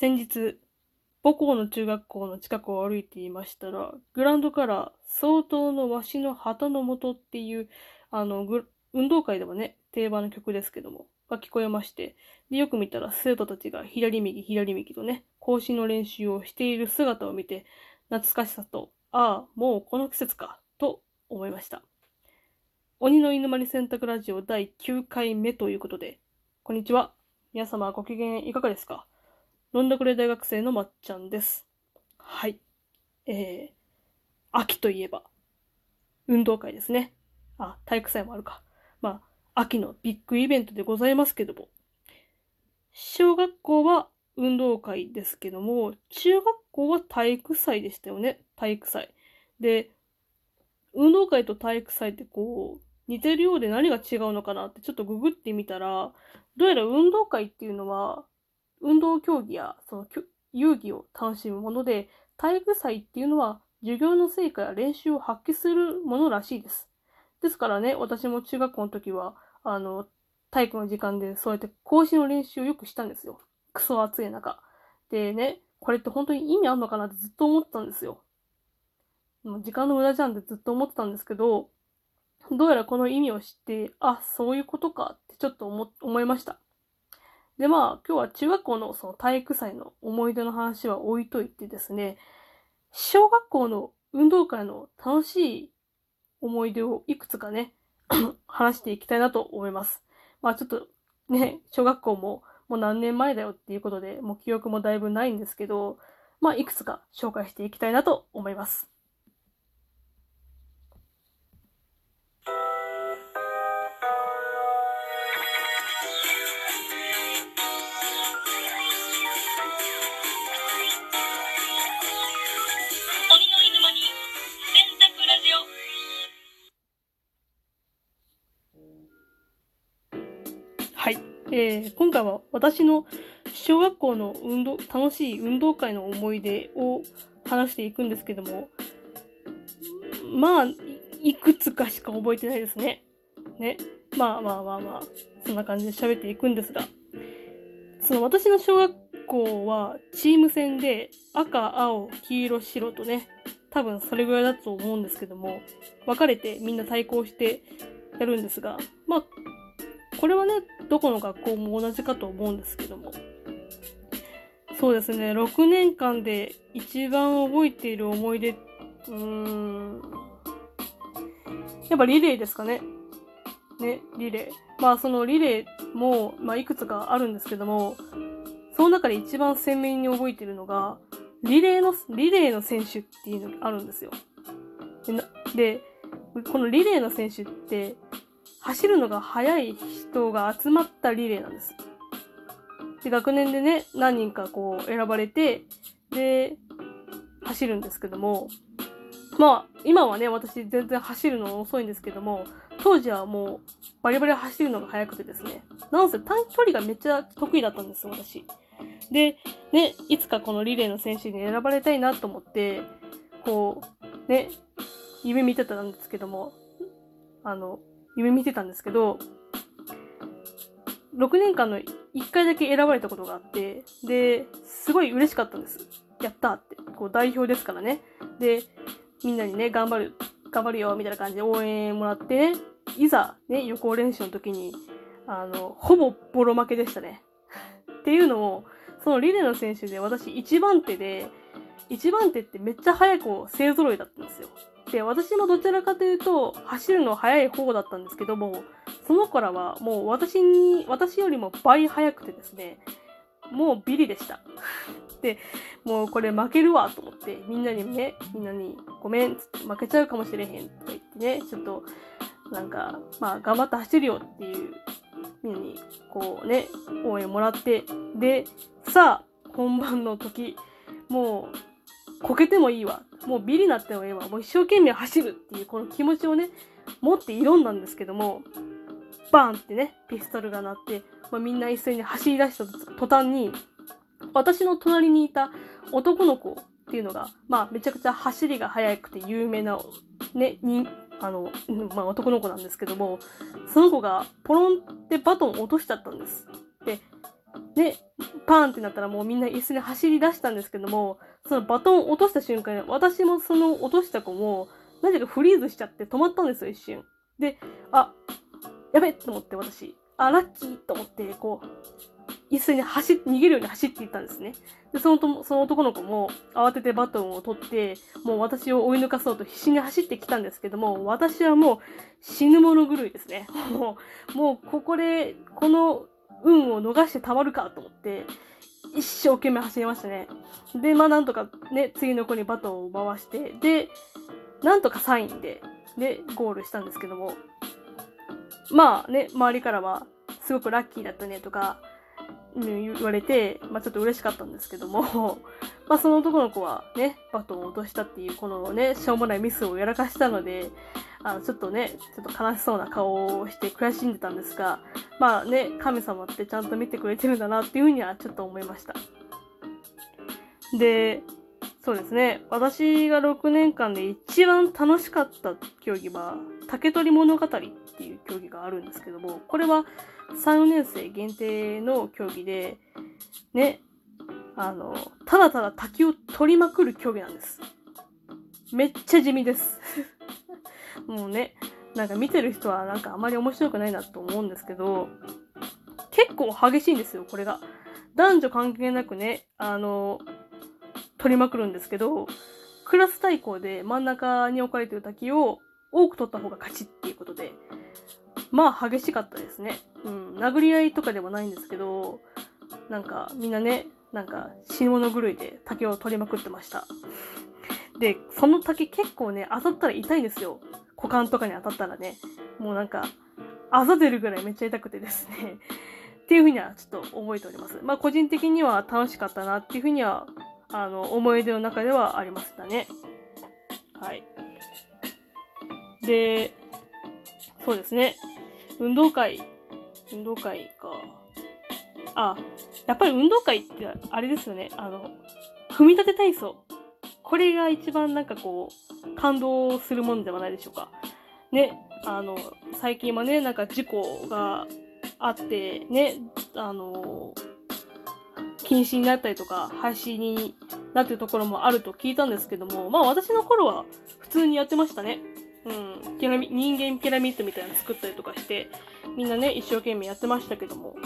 先日、母校の中学校の近くを歩いていましたら、グラウンドから相当のわしの旗の元っていう、あの、運動会ではね、定番の曲ですけども、が聞こえまして、で、よく見たら生徒たちが左右左右とね、更新の練習をしている姿を見て、懐かしさと、ああ、もうこの季節か、と思いました。鬼の犬間に洗濯ラジオ第9回目ということで、こんにちは。皆様ご機嫌いかがですか？飲んだくれ大学生のまっちゃんです。はい。えー、秋といえば、運動会ですね。あ、体育祭もあるか。まあ、秋のビッグイベントでございますけども。小学校は運動会ですけども、中学校は体育祭でしたよね。体育祭。で、運動会と体育祭ってこう、似てるようで何が違うのかなってちょっとググってみたら、どうやら運動会っていうのは、運動競技やその遊戯を楽しむもので、体育祭っていうのは授業の成果や練習を発揮するものらしいです。ですからね、私も中学校の時は、あの、体育の時間でそうやって講師の練習をよくしたんですよ。クソ暑い中。でね、これって本当に意味あんのかなってずっと思ってたんですよ。もう時間の無駄じゃんってずっと思ってたんですけど、どうやらこの意味を知って、あ、そういうことかってちょっと思、思いました。で、まあ、今日は中学校のその体育祭の思い出の話は置いといてですね、小学校の運動会の楽しい思い出をいくつかね、話していきたいなと思います。まあちょっとね、小学校ももう何年前だよっていうことで、もう記憶もだいぶないんですけど、まあいくつか紹介していきたいなと思います。えー、今回は私の小学校の運動、楽しい運動会の思い出を話していくんですけども、まあ、いくつかしか覚えてないですね。ね。まあまあまあまあ、そんな感じで喋っていくんですが、その私の小学校はチーム戦で赤、青、黄色、白とね、多分それぐらいだと思うんですけども、分かれてみんな対抗してやるんですが、まあ、これはね、どこの学校も同じかと思うんですけども。そうですね、6年間で一番覚えている思い出、うーん。やっぱリレーですかね。ね、リレー。まあそのリレーも、まあいくつかあるんですけども、その中で一番鮮明に覚えているのが、リレーの、リレーの選手っていうのがあるんですよ。で、このリレーの選手って、走るのが速い人が集まったリレーなんです。で、学年でね、何人かこう選ばれて、で、走るんですけども、まあ、今はね、私全然走るの遅いんですけども、当時はもうバリバリ走るのが速くてですね、なんせ短距離がめっちゃ得意だったんです、私。で、ね、いつかこのリレーの選手に選ばれたいなと思って、こう、ね、夢見てたんですけども、あの、夢見てたんですけど、6年間の1回だけ選ばれたことがあって、で、すごい嬉しかったんです。やったって。こう代表ですからね。で、みんなにね、頑張る、頑張るよ、みたいな感じで応援もらって、いざね、予行練習の時に、あの、ほぼボロ負けでしたね。っていうのも、そのリレーの選手で私1番手で、1番手ってめっちゃ早く勢揃いだったんですよ。で、私もどちらかというと、走るの早い方だったんですけども、その子らはもう私に、私よりも倍早くてですね、もうビリでした。で、もうこれ負けるわと思って、みんなにね、みんなにごめん、負けちゃうかもしれへんとか言ってね、ちょっと、なんか、まあ頑張って走るよっていう、みんなにこうね、応援もらって、で、さあ、本番の時、もう、こけてもいいわ。もうビリになってもええわ。もう一生懸命走るっていうこの気持ちをね、持って挑んだんですけども、バーンってね、ピストルが鳴って、まあ、みんな一斉に走り出した途端に、私の隣にいた男の子っていうのが、まあ、めちゃくちゃ走りが速くて有名な、ね、に、あの、まあ、男の子なんですけども、その子がポロンってバトン落としちゃったんです。で、ね、パーンってなったらもうみんな椅子に走り出したんですけども、そのバトンを落とした瞬間に、私もその落とした子も、なぜかフリーズしちゃって止まったんですよ、一瞬。で、あ、やべと思って私、あ、ラッキーと思って、こう、椅子に走っ、逃げるように走っていったんですね。で、そのとその男の子も慌ててバトンを取って、もう私を追い抜かそうと必死に走ってきたんですけども、私はもう死ぬ者狂いですね。もう、もうここで、この運を逃してたまるかと思って、一生懸命走りましたね。で、まあなんとかね、次の子にバトンを回して、で、なんとかサインで、で、ゴールしたんですけども、まあね、周りからは、すごくラッキーだったねとか、言われて、まあちょっと嬉しかったんですけども、まあその男の子はね、バトンを落としたっていうこのね、しょうもないミスをやらかしたので、あの、ちょっとね、ちょっと悲しそうな顔をして悔しんでたんですが、まあね、神様ってちゃんと見てくれてるんだなっていうふうにはちょっと思いました。で、そうですね。私が6年間で一番楽しかった競技は、竹取物語っていう競技があるんですけども、これは3、年生限定の競技で、ね、あの、ただただ滝を取りまくる競技なんです。めっちゃ地味です。もうね、なんか見てる人はなんかあまり面白くないなと思うんですけど、結構激しいんですよ、これが。男女関係なくね、あの、取りまくるんですけど、クラス対抗で真ん中に置かれてる滝を多く取った方が勝ちっていうことで、まあ激しかったですね。うん、殴り合いとかではないんですけど、なんかみんなね、なんか死に物狂いで竹を取りまくってました。で、その竹結構ね、当たったら痛いんですよ。股間とかに当たったらね。もうなんか、あざ出るぐらいめっちゃ痛くてですね。っていうふうにはちょっと覚えております。まあ個人的には楽しかったなっていうふうにはあの、思い出の中ではありましたね。はい。で、そうですね。運動会、運動会か。あ、やっぱり運動会ってあれですよね。あの、組み立て体操。これが一番なんかこう、感動するもんではないでしょうか。ね、あの、最近はね、なんか事故があって、ね、あの、禁止になったりとか、廃止になってるところもあると聞いたんですけども、まあ私の頃は普通にやってましたね。うん。ピラミ、人間ピラミッドみたいなの作ったりとかして、みんなね、一生懸命やってましたけども。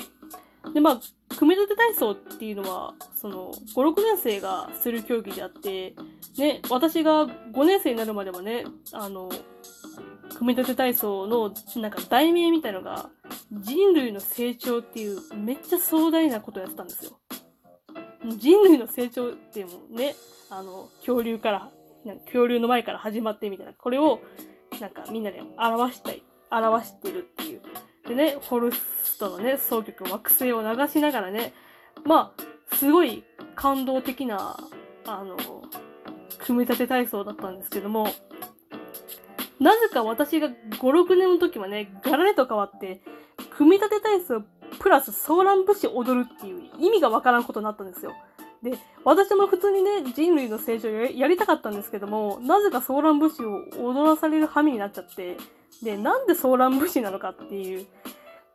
で、まあ、組み立て体操っていうのは、その、5、6年生がする競技であって、ね、私が5年生になるまではね、あの、組み立て体操の、なんか題名みたいのが、人類の成長っていうめっちゃ壮大なことやってたんですよ。人類の成長っていうのね、あの、恐竜から、恐竜の前から始まってみたいな、これを、なんかみんなで表したい、表してるっていう。でね、フォルストのね、総曲惑星を流しながらね、まあ、すごい感動的な、あの、組み立て体操だったんですけども、なぜか私が5、6年の時はね、ガラリと変わって、組み立て体操プラスソーラン節踊るっていう意味がわからんことになったんですよ。で、私も普通にね、人類の成長やりたかったんですけども、なぜかソーラン節を踊らされる羽目になっちゃって、で、なんでソーラン節なのかっていう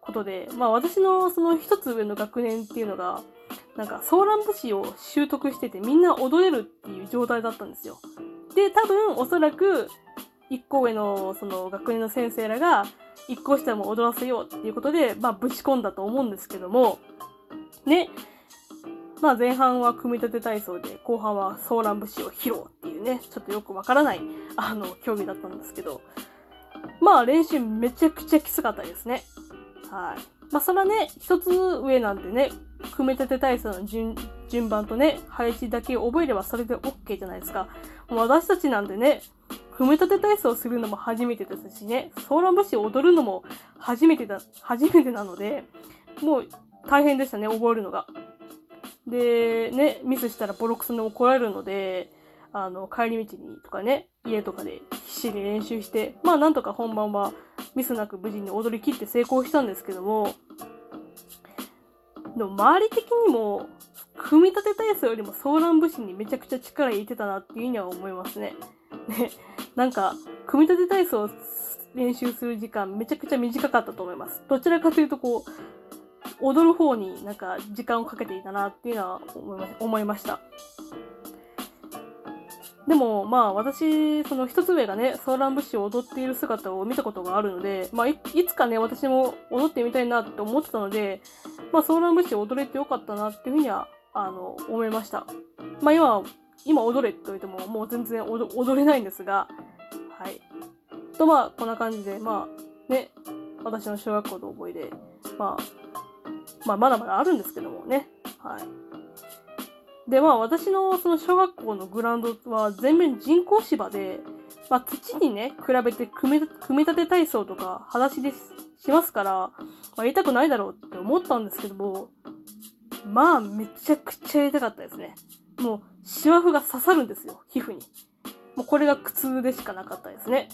ことで、まあ私のその一つ上の学年っていうのが、なんかソーラン節を習得しててみんな踊れるっていう状態だったんですよ。で、多分おそらく一個上のその学年の先生らが、一個下も踊らせようっていうことで、まあ、ぶち込んだと思うんですけども、ね。まあ、前半は組み立て体操で、後半はソーラン節を披露っていうね、ちょっとよくわからない、あの、競技だったんですけど、まあ、練習めちゃくちゃきつかったですね。はい。まあ、それはね、一つ上なんでね、組み立て体操の順、順番とね、配置だけ覚えればそれで OK じゃないですか。私たちなんでね、組み立て体操するのも初めてですしね、ソーラン節を踊るのも初めてだ、初めてなので、もう大変でしたね、覚えるのが。で、ね、ミスしたらボロクソに怒られるので、あの、帰り道にとかね、家とかで必死に練習して、まあなんとか本番はミスなく無事に踊り切って成功したんですけども、でも周り的にも、組み立て体操よりもソーラン節にめちゃくちゃ力入れてたなっていうふうには思いますね。ね、なんか、組み立て体操練習する時間めちゃくちゃ短かったと思います。どちらかというとこう、踊る方になんか時間をかけていたなっていうのは思いました。でも、まあ私、その一つ上がね、ソーラン節を踊っている姿を見たことがあるので、まあいつかね、私も踊ってみたいなって思ってたので、まあソーラン節を踊れてよかったなっていうふうには、あの、思いました。まあ今、今踊れって言われても、もう全然踊れないんですが、はい。とまあ、こんな感じで、まあ、ね、私の小学校の思い出、まあ、まあ、まだまだあるんですけどもね。はい。で、まあ私のその小学校のグラウンドは全面人工芝で、まあ土にね、比べて組み組み立て体操とか裸足でしますから、まあ、やりたくないだろうって思ったんですけども、まあめちゃくちゃやりたかったですね。もう、シワフが刺さるんですよ、皮膚に。もうこれが苦痛でしかなかったですね。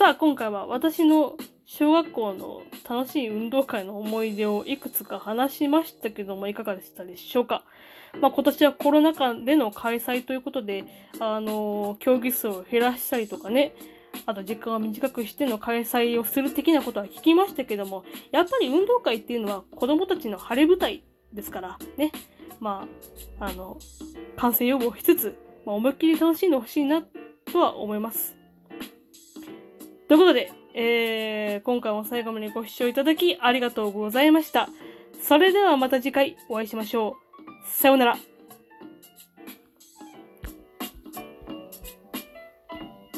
さあ、今回は私の小学校の楽しい運動会の思い出をいくつか話しましたけども、いかがでしたでしょうか？まあ、今年はコロナ禍での開催ということで、あのー、競技数を減らしたりとかね、あと時間を短くしての開催をする的なことは聞きましたけども、やっぱり運動会っていうのは子供たちの晴れ舞台ですからね。まあ、あの、感染予防しつつ、まあ、思いっきり楽しんでほしいなとは思います。ということで、えー、今回も最後までご視聴いただきありがとうございました。それではまた次回お会いしましょう。さようなら。